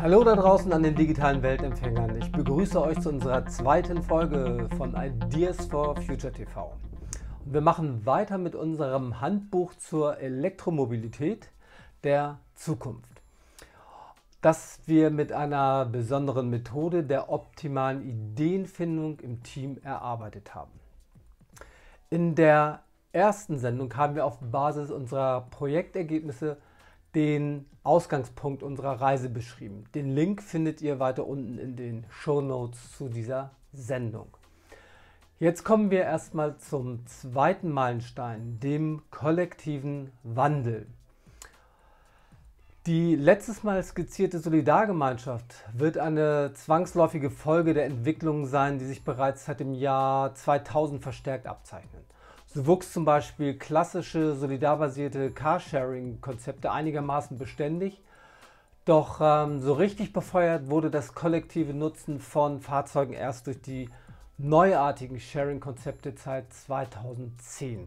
Hallo da draußen an den digitalen Weltempfängern. Ich begrüße euch zu unserer zweiten Folge von Ideas for Future TV. Und wir machen weiter mit unserem Handbuch zur Elektromobilität der Zukunft, das wir mit einer besonderen Methode der optimalen Ideenfindung im Team erarbeitet haben. In der ersten Sendung haben wir auf Basis unserer Projektergebnisse den Ausgangspunkt unserer Reise beschrieben. Den Link findet ihr weiter unten in den Show Notes zu dieser Sendung. Jetzt kommen wir erstmal zum zweiten Meilenstein, dem kollektiven Wandel. Die letztes Mal skizzierte Solidargemeinschaft wird eine zwangsläufige Folge der Entwicklungen sein, die sich bereits seit dem Jahr 2000 verstärkt abzeichnen. So wuchs zum Beispiel klassische solidarbasierte Carsharing-Konzepte einigermaßen beständig, doch ähm, so richtig befeuert wurde das kollektive Nutzen von Fahrzeugen erst durch die neuartigen Sharing-Konzepte seit 2010.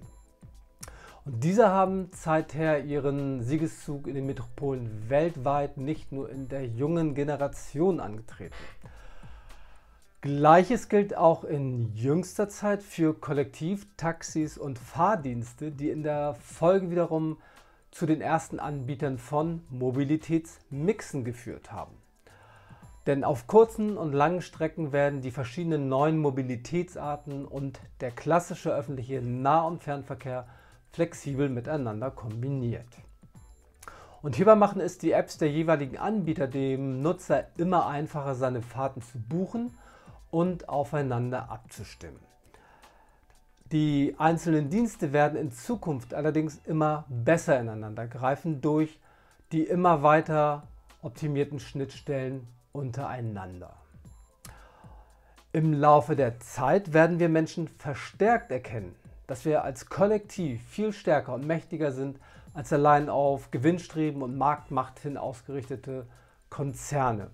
Und diese haben seither ihren Siegeszug in den Metropolen weltweit nicht nur in der jungen Generation angetreten. Gleiches gilt auch in jüngster Zeit für Kollektivtaxis und Fahrdienste, die in der Folge wiederum zu den ersten Anbietern von Mobilitätsmixen geführt haben. Denn auf kurzen und langen Strecken werden die verschiedenen neuen Mobilitätsarten und der klassische öffentliche Nah- und Fernverkehr flexibel miteinander kombiniert. Und hierbei machen es die Apps der jeweiligen Anbieter dem Nutzer immer einfacher, seine Fahrten zu buchen und aufeinander abzustimmen. Die einzelnen Dienste werden in Zukunft allerdings immer besser ineinander greifen durch die immer weiter optimierten Schnittstellen untereinander. Im Laufe der Zeit werden wir Menschen verstärkt erkennen, dass wir als Kollektiv viel stärker und mächtiger sind als allein auf Gewinnstreben und Marktmacht hin ausgerichtete Konzerne.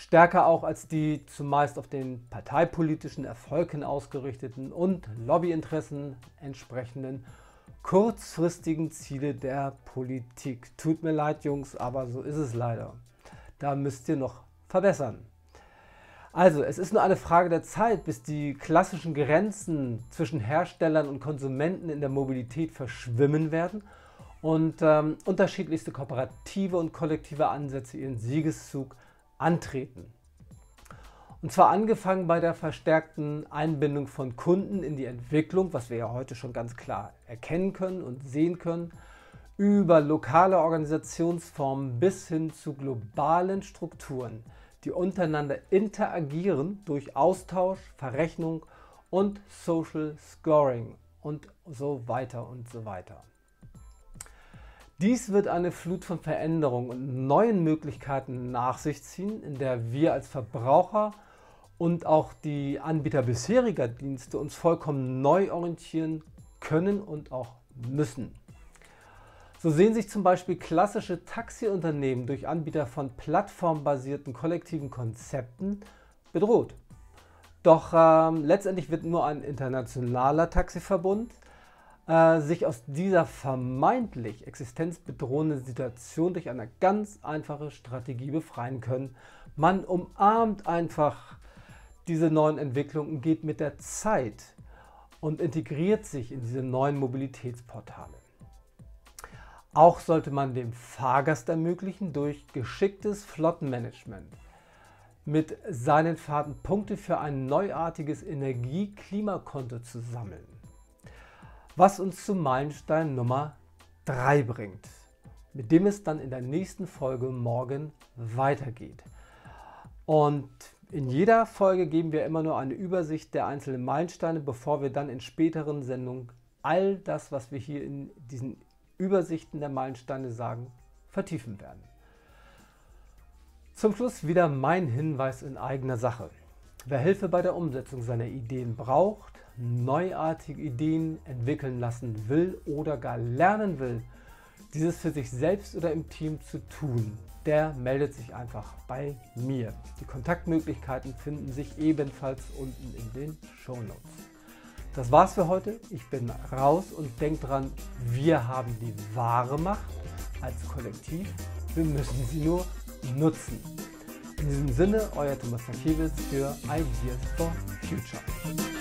Stärker auch als die zumeist auf den parteipolitischen Erfolg hin ausgerichteten und Lobbyinteressen entsprechenden kurzfristigen Ziele der Politik. Tut mir leid, Jungs, aber so ist es leider. Da müsst ihr noch verbessern. Also, es ist nur eine Frage der Zeit, bis die klassischen Grenzen zwischen Herstellern und Konsumenten in der Mobilität verschwimmen werden und ähm, unterschiedlichste kooperative und kollektive Ansätze ihren Siegeszug antreten. Und zwar angefangen bei der verstärkten Einbindung von Kunden in die Entwicklung, was wir ja heute schon ganz klar erkennen können und sehen können, über lokale Organisationsformen bis hin zu globalen Strukturen, die untereinander interagieren durch Austausch, Verrechnung und Social Scoring und so weiter und so weiter. Dies wird eine Flut von Veränderungen und neuen Möglichkeiten nach sich ziehen, in der wir als Verbraucher und auch die Anbieter bisheriger Dienste uns vollkommen neu orientieren können und auch müssen. So sehen sich zum Beispiel klassische Taxiunternehmen durch Anbieter von plattformbasierten kollektiven Konzepten bedroht. Doch ähm, letztendlich wird nur ein internationaler Taxiverbund äh, sich aus dieser vermeintlich existenzbedrohenden Situation durch eine ganz einfache Strategie befreien können. Man umarmt einfach diese neuen Entwicklungen geht mit der Zeit und integriert sich in diese neuen Mobilitätsportale. Auch sollte man dem Fahrgast ermöglichen, durch geschicktes Flottenmanagement mit seinen Fahrten Punkte für ein neuartiges Energie-Klimakonto zu sammeln. Was uns zu Meilenstein Nummer 3 bringt, mit dem es dann in der nächsten Folge morgen weitergeht. Und in jeder Folge geben wir immer nur eine Übersicht der einzelnen Meilensteine, bevor wir dann in späteren Sendungen all das, was wir hier in diesen Übersichten der Meilensteine sagen, vertiefen werden. Zum Schluss wieder mein Hinweis in eigener Sache. Wer Hilfe bei der Umsetzung seiner Ideen braucht, neuartige Ideen entwickeln lassen will oder gar lernen will, dieses für sich selbst oder im Team zu tun, der meldet sich einfach bei mir. Die Kontaktmöglichkeiten finden sich ebenfalls unten in den Show Notes. Das war's für heute. Ich bin raus und denkt dran, wir haben die wahre Macht als Kollektiv. Wir müssen sie nur nutzen. In diesem Sinne, euer Thomas Nakiewicz für Ideas for Future.